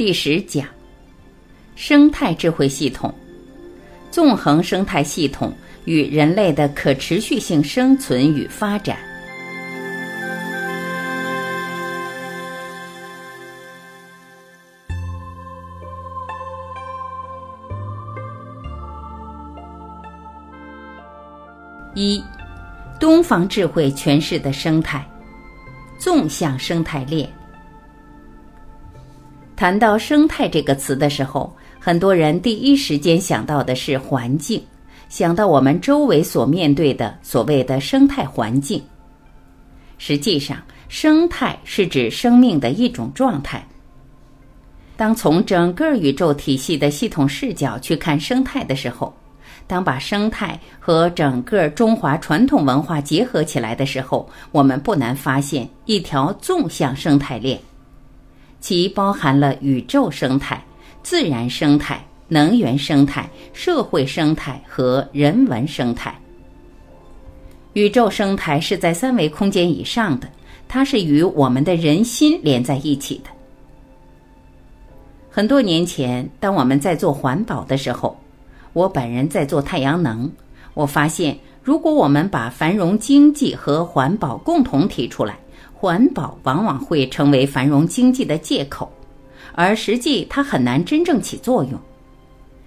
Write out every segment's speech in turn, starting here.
第十讲：生态智慧系统，纵横生态系统与人类的可持续性生存与发展。一，东方智慧诠释的生态，纵向生态链。谈到生态这个词的时候，很多人第一时间想到的是环境，想到我们周围所面对的所谓的生态环境。实际上，生态是指生命的一种状态。当从整个宇宙体系的系统视角去看生态的时候，当把生态和整个中华传统文化结合起来的时候，我们不难发现一条纵向生态链。其包含了宇宙生态、自然生态、能源生态、社会生态和人文生态。宇宙生态是在三维空间以上的，它是与我们的人心连在一起的。很多年前，当我们在做环保的时候，我本人在做太阳能，我发现，如果我们把繁荣经济和环保共同提出来。环保往往会成为繁荣经济的借口，而实际它很难真正起作用。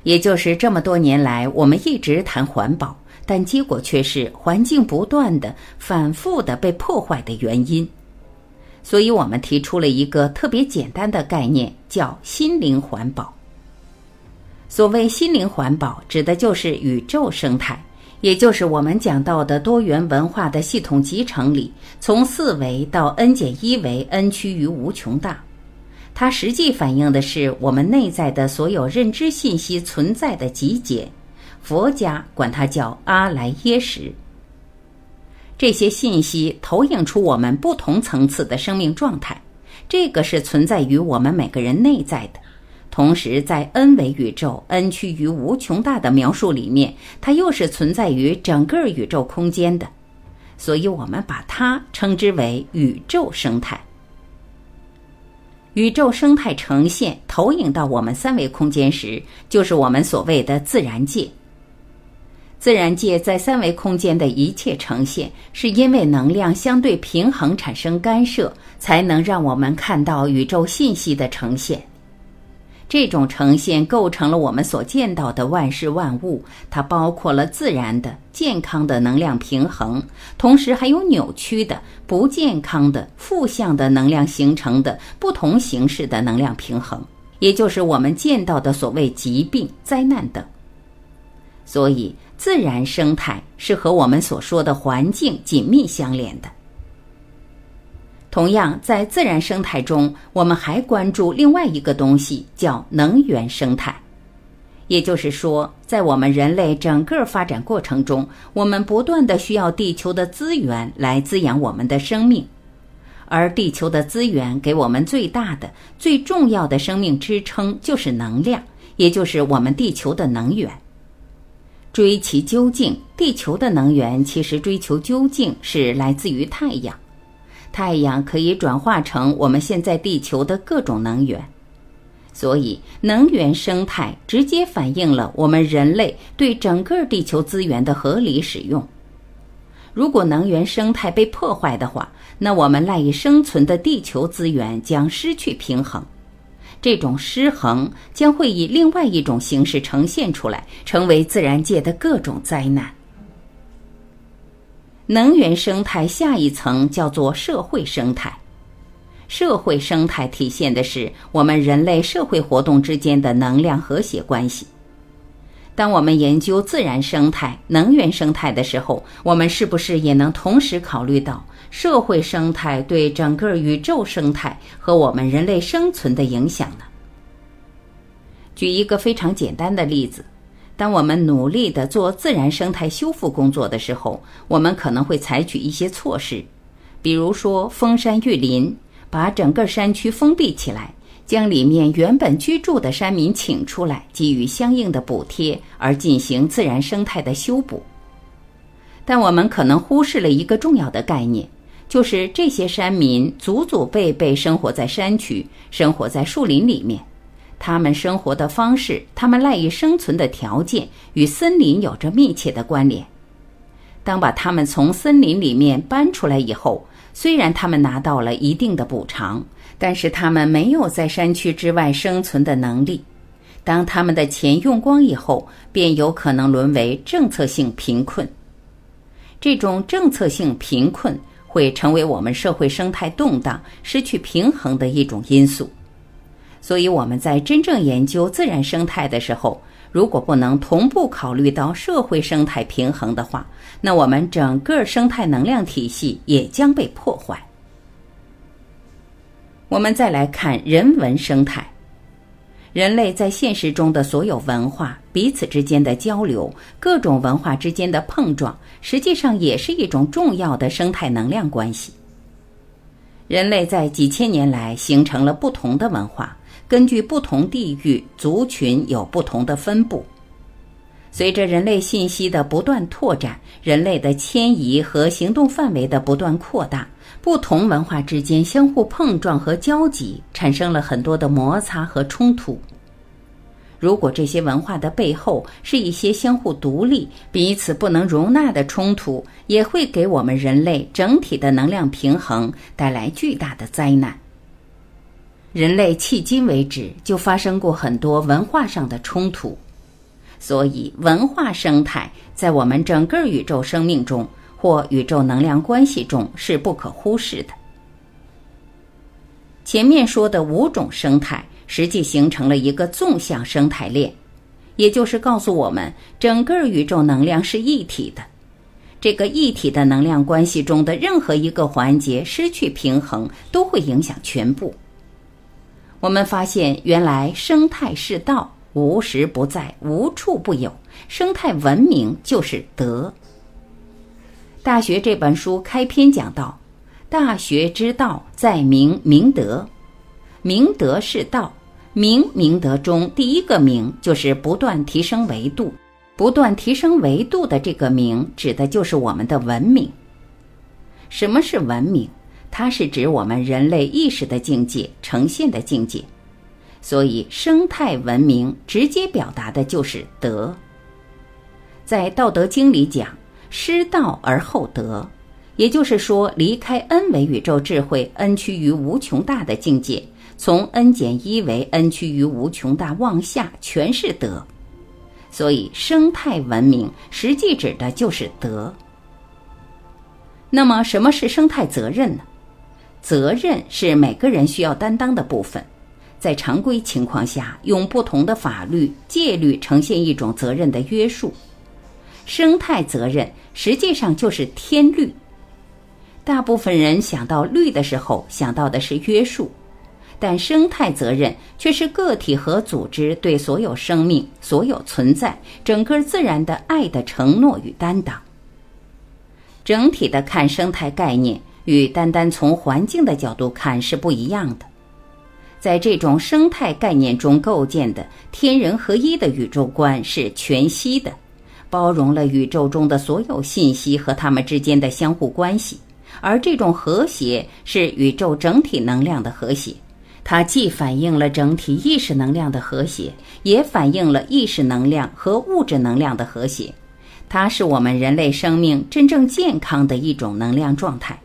也就是这么多年来，我们一直谈环保，但结果却是环境不断的、反复的被破坏的原因。所以我们提出了一个特别简单的概念，叫心灵环保。所谓心灵环保，指的就是宇宙生态。也就是我们讲到的多元文化的系统集成里，从四维到 n 减一维，n 趋于无穷大，它实际反映的是我们内在的所有认知信息存在的集结。佛家管它叫阿赖耶识。这些信息投影出我们不同层次的生命状态，这个是存在于我们每个人内在的。同时，在 n 维宇宙 n 趋于无穷大的描述里面，它又是存在于整个宇宙空间的，所以我们把它称之为宇宙生态。宇宙生态呈现投影到我们三维空间时，就是我们所谓的自然界。自然界在三维空间的一切呈现，是因为能量相对平衡产生干涉，才能让我们看到宇宙信息的呈现。这种呈现构成了我们所见到的万事万物，它包括了自然的、健康的能量平衡，同时还有扭曲的、不健康的、负向的能量形成的不同形式的能量平衡，也就是我们见到的所谓疾病、灾难等。所以，自然生态是和我们所说的环境紧密相连的。同样，在自然生态中，我们还关注另外一个东西，叫能源生态。也就是说，在我们人类整个发展过程中，我们不断的需要地球的资源来滋养我们的生命，而地球的资源给我们最大的、最重要的生命支撑就是能量，也就是我们地球的能源。追其究竟，地球的能源其实追求究竟是来自于太阳。太阳可以转化成我们现在地球的各种能源，所以能源生态直接反映了我们人类对整个地球资源的合理使用。如果能源生态被破坏的话，那我们赖以生存的地球资源将失去平衡，这种失衡将会以另外一种形式呈现出来，成为自然界的各种灾难。能源生态下一层叫做社会生态，社会生态体现的是我们人类社会活动之间的能量和谐关系。当我们研究自然生态、能源生态的时候，我们是不是也能同时考虑到社会生态对整个宇宙生态和我们人类生存的影响呢？举一个非常简单的例子。当我们努力的做自然生态修复工作的时候，我们可能会采取一些措施，比如说封山育林，把整个山区封闭起来，将里面原本居住的山民请出来，给予相应的补贴，而进行自然生态的修补。但我们可能忽视了一个重要的概念，就是这些山民祖祖辈辈生活在山区，生活在树林里面。他们生活的方式，他们赖以生存的条件，与森林有着密切的关联。当把他们从森林里面搬出来以后，虽然他们拿到了一定的补偿，但是他们没有在山区之外生存的能力。当他们的钱用光以后，便有可能沦为政策性贫困。这种政策性贫困会成为我们社会生态动荡、失去平衡的一种因素。所以我们在真正研究自然生态的时候，如果不能同步考虑到社会生态平衡的话，那我们整个生态能量体系也将被破坏。我们再来看人文生态，人类在现实中的所有文化彼此之间的交流，各种文化之间的碰撞，实际上也是一种重要的生态能量关系。人类在几千年来形成了不同的文化。根据不同地域族群有不同的分布。随着人类信息的不断拓展，人类的迁移和行动范围的不断扩大，不同文化之间相互碰撞和交集，产生了很多的摩擦和冲突。如果这些文化的背后是一些相互独立、彼此不能容纳的冲突，也会给我们人类整体的能量平衡带来巨大的灾难。人类迄今为止就发生过很多文化上的冲突，所以文化生态在我们整个宇宙生命中或宇宙能量关系中是不可忽视的。前面说的五种生态实际形成了一个纵向生态链，也就是告诉我们，整个宇宙能量是一体的。这个一体的能量关系中的任何一个环节失去平衡，都会影响全部。我们发现，原来生态是道，无时不在，无处不有。生态文明就是德。《大学》这本书开篇讲到：“大学之道，在明明德。明德是道，明明德中第一个明就是不断提升维度。不断提升维度的这个明，指的就是我们的文明。什么是文明？”它是指我们人类意识的境界呈现的境界，所以生态文明直接表达的就是德。在《道德经》里讲“失道而后德”，也就是说，离开 n 为宇宙智慧 n 趋于无穷大的境界，从 n 减一为 n 趋于无穷大往下，全是德。所以，生态文明实际指的就是德。那么，什么是生态责任呢？责任是每个人需要担当的部分，在常规情况下，用不同的法律戒律呈现一种责任的约束。生态责任实际上就是天律。大部分人想到律的时候，想到的是约束，但生态责任却是个体和组织对所有生命、所有存在、整个自然的爱的承诺与担当。整体的看生态概念。与单单从环境的角度看是不一样的，在这种生态概念中构建的天人合一的宇宙观是全息的，包容了宇宙中的所有信息和它们之间的相互关系，而这种和谐是宇宙整体能量的和谐，它既反映了整体意识能量的和谐，也反映了意识能量和物质能量的和谐，它是我们人类生命真正健康的一种能量状态。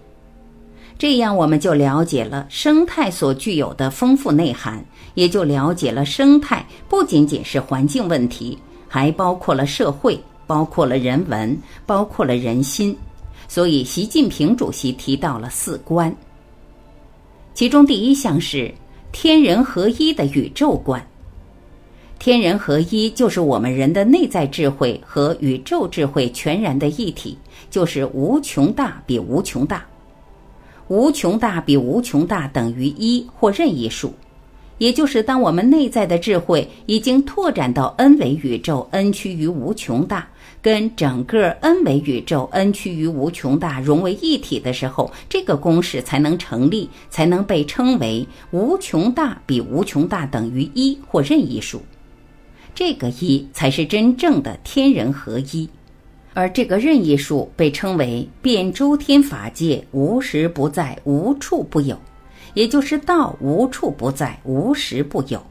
这样，我们就了解了生态所具有的丰富内涵，也就了解了生态不仅仅是环境问题，还包括了社会，包括了人文，包括了人心。所以，习近平主席提到了四观，其中第一项是天人合一的宇宙观。天人合一就是我们人的内在智慧和宇宙智慧全然的一体，就是无穷大比无穷大。无穷大比无穷大等于一或任意数，也就是当我们内在的智慧已经拓展到 n 维宇宙 n 趋于无穷大，跟整个 n 维宇宙 n 趋于无穷大融为一体的时候，这个公式才能成立，才能被称为无穷大比无穷大等于一或任意数。这个一才是真正的天人合一。而这个任意数被称为遍周天法界，无时不在，无处不有，也就是道无处不在，无时不有。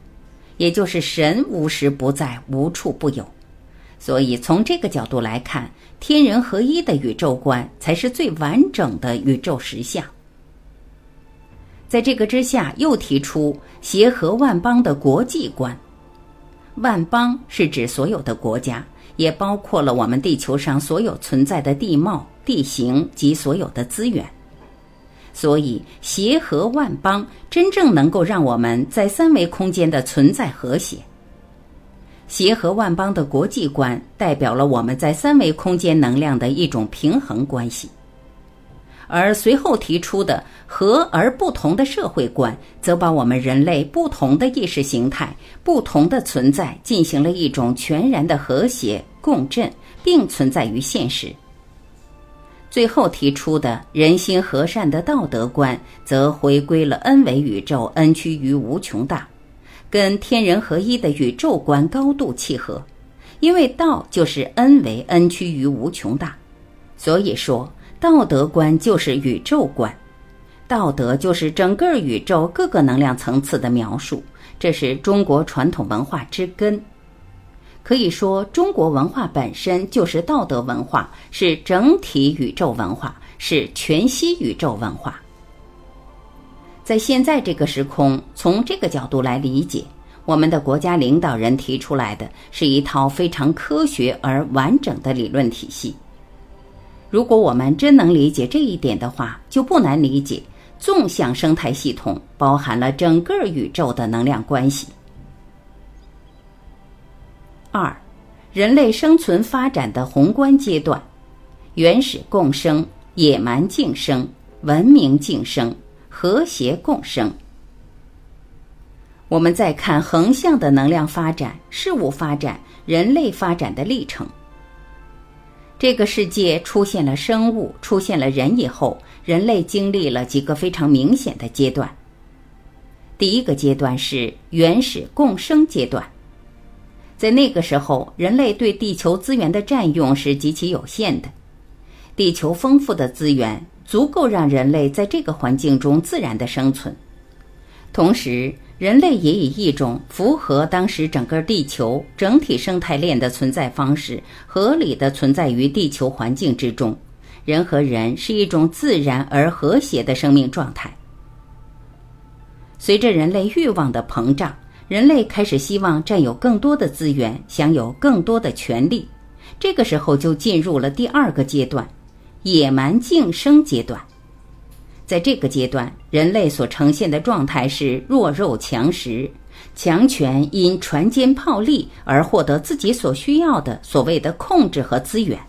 也就是神无时不在，无处不有。所以从这个角度来看，天人合一的宇宙观才是最完整的宇宙实相。在这个之下，又提出协和万邦的国际观。万邦是指所有的国家，也包括了我们地球上所有存在的地貌、地形及所有的资源。所以，协和万邦真正能够让我们在三维空间的存在和谐。协和万邦的国际观代表了我们在三维空间能量的一种平衡关系。而随后提出的和而不同的社会观，则把我们人类不同的意识形态、不同的存在进行了一种全然的和谐共振，并存在于现实。最后提出的人心和善的道德观，则回归了 n 维宇宙 n 趋于无穷大，跟天人合一的宇宙观高度契合，因为道就是 n 维 n 趋于无穷大，所以说。道德观就是宇宙观，道德就是整个宇宙各个能量层次的描述，这是中国传统文化之根。可以说，中国文化本身就是道德文化，是整体宇宙文化，是全息宇宙文化。在现在这个时空，从这个角度来理解，我们的国家领导人提出来的是一套非常科学而完整的理论体系。如果我们真能理解这一点的话，就不难理解纵向生态系统包含了整个宇宙的能量关系。二，人类生存发展的宏观阶段：原始共生、野蛮竞生、文明竞生、和谐共生。我们再看横向的能量发展、事物发展、人类发展的历程。这个世界出现了生物，出现了人以后，人类经历了几个非常明显的阶段。第一个阶段是原始共生阶段，在那个时候，人类对地球资源的占用是极其有限的，地球丰富的资源足够让人类在这个环境中自然的生存，同时。人类也以一种符合当时整个地球整体生态链的存在方式，合理的存在于地球环境之中。人和人是一种自然而和谐的生命状态。随着人类欲望的膨胀，人类开始希望占有更多的资源，享有更多的权利。这个时候就进入了第二个阶段——野蛮竞生阶段。在这个阶段，人类所呈现的状态是弱肉强食，强权因船坚炮利而获得自己所需要的所谓的控制和资源。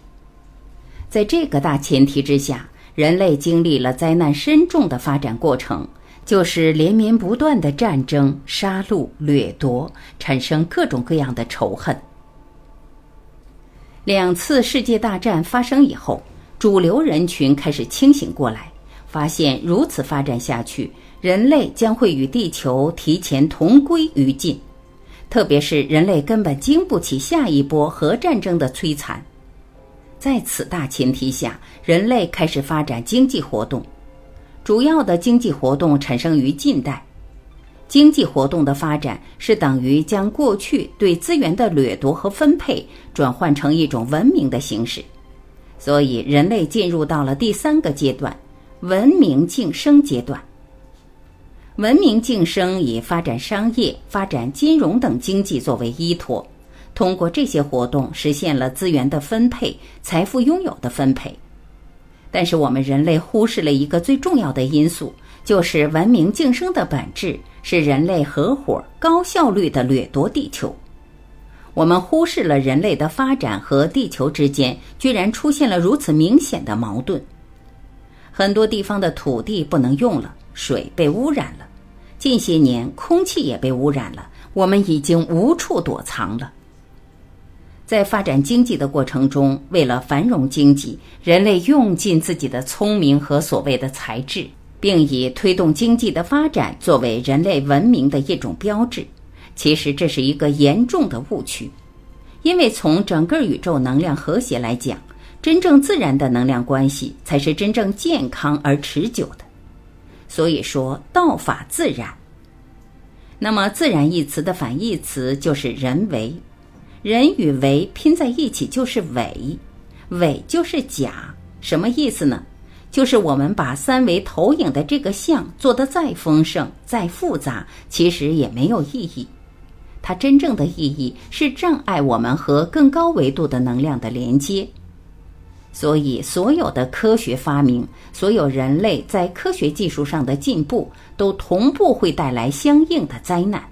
在这个大前提之下，人类经历了灾难深重的发展过程，就是连绵不断的战争、杀戮、掠夺，产生各种各样的仇恨。两次世界大战发生以后，主流人群开始清醒过来。发现如此发展下去，人类将会与地球提前同归于尽，特别是人类根本经不起下一波核战争的摧残。在此大前提下，人类开始发展经济活动，主要的经济活动产生于近代。经济活动的发展是等于将过去对资源的掠夺和分配转换成一种文明的形式，所以人类进入到了第三个阶段。文明晋升阶段，文明晋升以发展商业、发展金融等经济作为依托，通过这些活动实现了资源的分配、财富拥有的分配。但是我们人类忽视了一个最重要的因素，就是文明晋升的本质是人类合伙、高效率的掠夺地球。我们忽视了人类的发展和地球之间居然出现了如此明显的矛盾。很多地方的土地不能用了，水被污染了，近些年空气也被污染了，我们已经无处躲藏了。在发展经济的过程中，为了繁荣经济，人类用尽自己的聪明和所谓的才智，并以推动经济的发展作为人类文明的一种标志。其实这是一个严重的误区，因为从整个宇宙能量和谐来讲。真正自然的能量关系才是真正健康而持久的。所以说，道法自然。那么“自然”一词的反义词就是“人为”，人与为拼在一起就是“伪”，伪就是假。什么意思呢？就是我们把三维投影的这个像做得再丰盛、再复杂，其实也没有意义。它真正的意义是障碍我们和更高维度的能量的连接。所以，所有的科学发明，所有人类在科学技术上的进步，都同步会带来相应的灾难。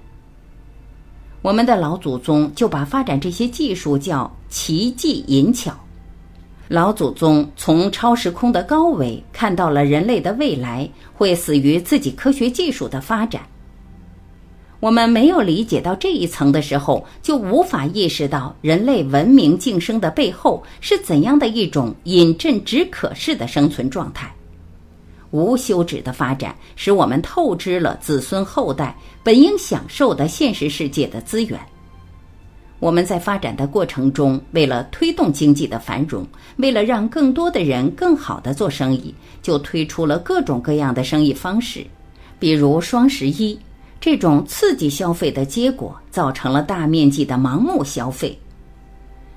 我们的老祖宗就把发展这些技术叫奇技淫巧。老祖宗从超时空的高维看到了人类的未来会死于自己科学技术的发展。我们没有理解到这一层的时候，就无法意识到人类文明晋升的背后是怎样的一种饮鸩止渴式的生存状态。无休止的发展使我们透支了子孙后代本应享受的现实世界的资源。我们在发展的过程中，为了推动经济的繁荣，为了让更多的人更好的做生意，就推出了各种各样的生意方式，比如双十一。这种刺激消费的结果，造成了大面积的盲目消费。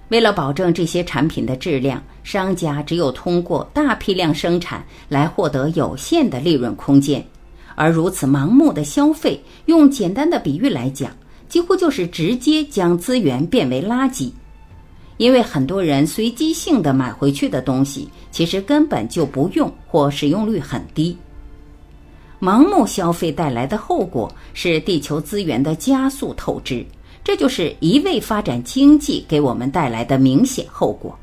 为了保证这些产品的质量，商家只有通过大批量生产来获得有限的利润空间。而如此盲目的消费，用简单的比喻来讲，几乎就是直接将资源变为垃圾。因为很多人随机性的买回去的东西，其实根本就不用或使用率很低。盲目消费带来的后果是地球资源的加速透支，这就是一味发展经济给我们带来的明显后果。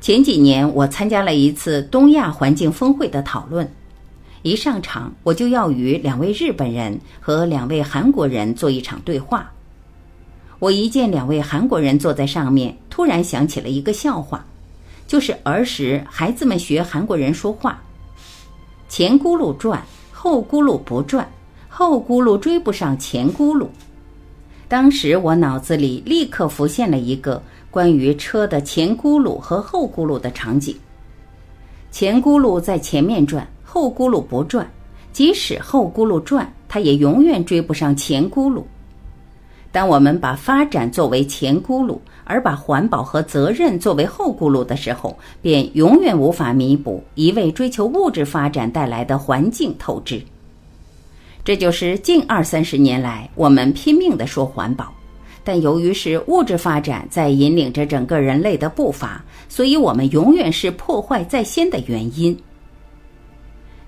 前几年我参加了一次东亚环境峰会的讨论，一上场我就要与两位日本人和两位韩国人做一场对话。我一见两位韩国人坐在上面，突然想起了一个笑话，就是儿时孩子们学韩国人说话。前轱辘转，后轱辘不转，后轱辘追不上前轱辘。当时我脑子里立刻浮现了一个关于车的前轱辘和后轱辘的场景：前轱辘在前面转，后轱辘不转，即使后轱辘转，它也永远追不上前轱辘。当我们把发展作为前轱辘，而把环保和责任作为后轱辘的时候，便永远无法弥补一味追求物质发展带来的环境透支。这就是近二三十年来我们拼命的说环保，但由于是物质发展在引领着整个人类的步伐，所以我们永远是破坏在先的原因。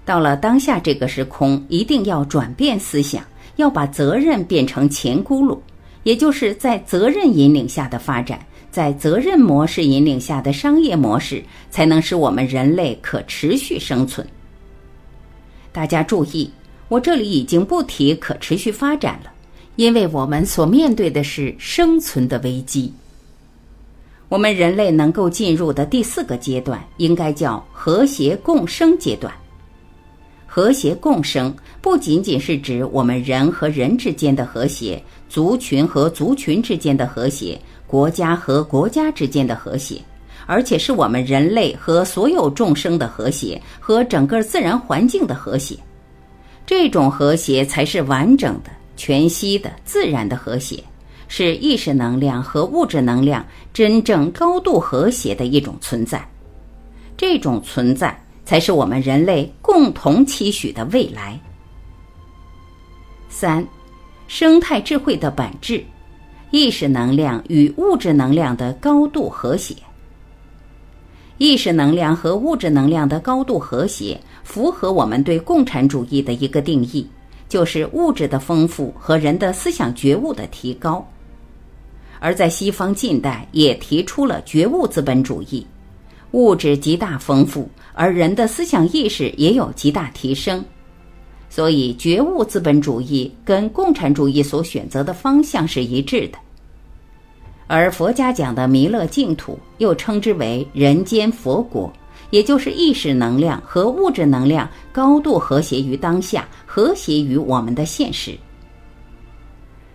到了当下这个时空，一定要转变思想，要把责任变成前轱辘。也就是在责任引领下的发展，在责任模式引领下的商业模式，才能使我们人类可持续生存。大家注意，我这里已经不提可持续发展了，因为我们所面对的是生存的危机。我们人类能够进入的第四个阶段，应该叫和谐共生阶段。和谐共生不仅仅是指我们人和人之间的和谐。族群和族群之间的和谐，国家和国家之间的和谐，而且是我们人类和所有众生的和谐，和整个自然环境的和谐。这种和谐才是完整的、全息的、自然的和谐，是意识能量和物质能量真正高度和谐的一种存在。这种存在才是我们人类共同期许的未来。三。生态智慧的本质，意识能量与物质能量的高度和谐。意识能量和物质能量的高度和谐，符合我们对共产主义的一个定义，就是物质的丰富和人的思想觉悟的提高。而在西方近代也提出了觉悟资本主义，物质极大丰富，而人的思想意识也有极大提升。所以，觉悟资本主义跟共产主义所选择的方向是一致的。而佛家讲的弥勒净土，又称之为人间佛国，也就是意识能量和物质能量高度和谐于当下，和谐于我们的现实。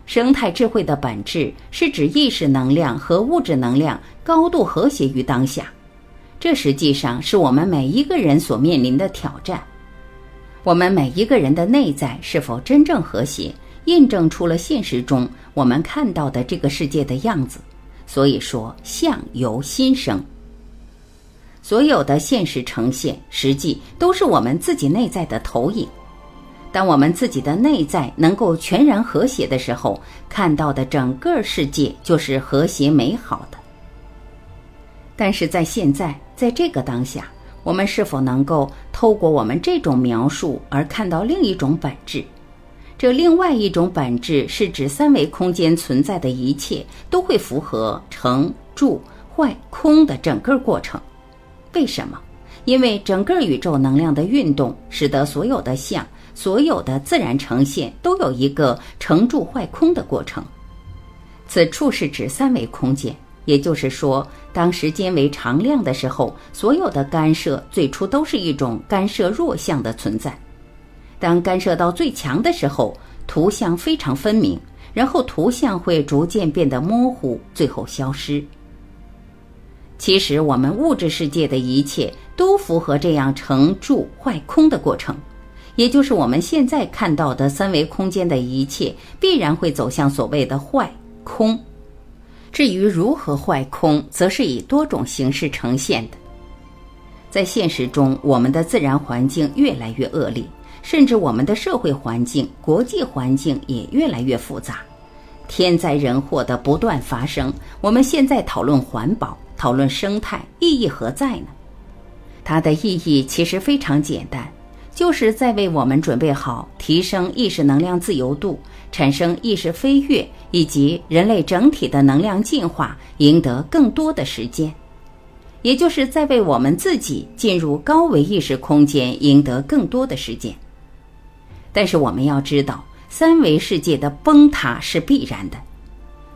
生态智慧的本质是指意识能量和物质能量高度和谐于当下，这实际上是我们每一个人所面临的挑战。我们每一个人的内在是否真正和谐，印证出了现实中我们看到的这个世界的样子。所以说，相由心生。所有的现实呈现，实际都是我们自己内在的投影。当我们自己的内在能够全然和谐的时候，看到的整个世界就是和谐美好的。但是在现在，在这个当下，我们是否能够透过我们这种描述而看到另一种本质？这另外一种本质是指三维空间存在的一切都会符合成、住、坏、空的整个过程。为什么？因为整个宇宙能量的运动，使得所有的相。所有的自然呈现都有一个成住坏空的过程，此处是指三维空间，也就是说，当时间为常量的时候，所有的干涉最初都是一种干涉弱相的存在；当干涉到最强的时候，图像非常分明，然后图像会逐渐变得模糊，最后消失。其实，我们物质世界的一切都符合这样成住坏空的过程。也就是我们现在看到的三维空间的一切，必然会走向所谓的坏空。至于如何坏空，则是以多种形式呈现的。在现实中，我们的自然环境越来越恶劣，甚至我们的社会环境、国际环境也越来越复杂，天灾人祸的不断发生。我们现在讨论环保、讨论生态，意义何在呢？它的意义其实非常简单。就是在为我们准备好提升意识能量自由度、产生意识飞跃以及人类整体的能量进化，赢得更多的时间，也就是在为我们自己进入高维意识空间赢得更多的时间。但是我们要知道，三维世界的崩塌是必然的。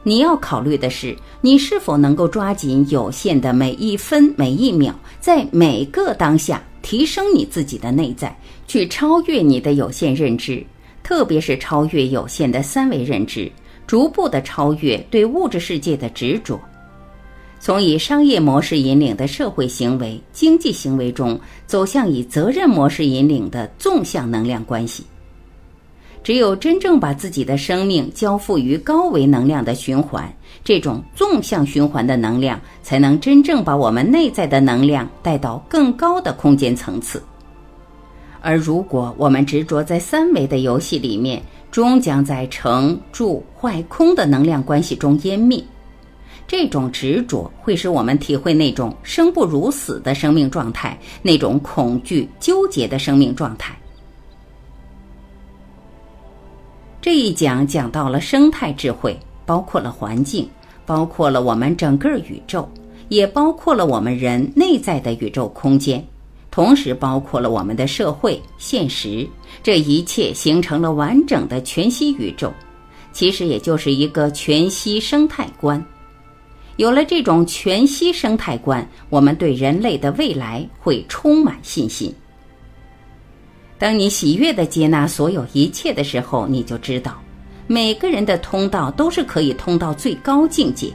你要考虑的是，你是否能够抓紧有限的每一分每一秒，在每个当下。提升你自己的内在，去超越你的有限认知，特别是超越有限的三维认知，逐步的超越对物质世界的执着，从以商业模式引领的社会行为、经济行为中，走向以责任模式引领的纵向能量关系。只有真正把自己的生命交付于高维能量的循环，这种纵向循环的能量，才能真正把我们内在的能量带到更高的空间层次。而如果我们执着在三维的游戏里面，终将在成住坏空的能量关系中湮灭。这种执着会使我们体会那种生不如死的生命状态，那种恐惧纠结的生命状态。这一讲讲到了生态智慧，包括了环境，包括了我们整个宇宙，也包括了我们人内在的宇宙空间，同时包括了我们的社会现实。这一切形成了完整的全息宇宙，其实也就是一个全息生态观。有了这种全息生态观，我们对人类的未来会充满信心。当你喜悦的接纳所有一切的时候，你就知道，每个人的通道都是可以通到最高境界。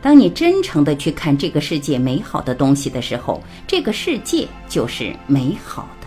当你真诚的去看这个世界美好的东西的时候，这个世界就是美好的。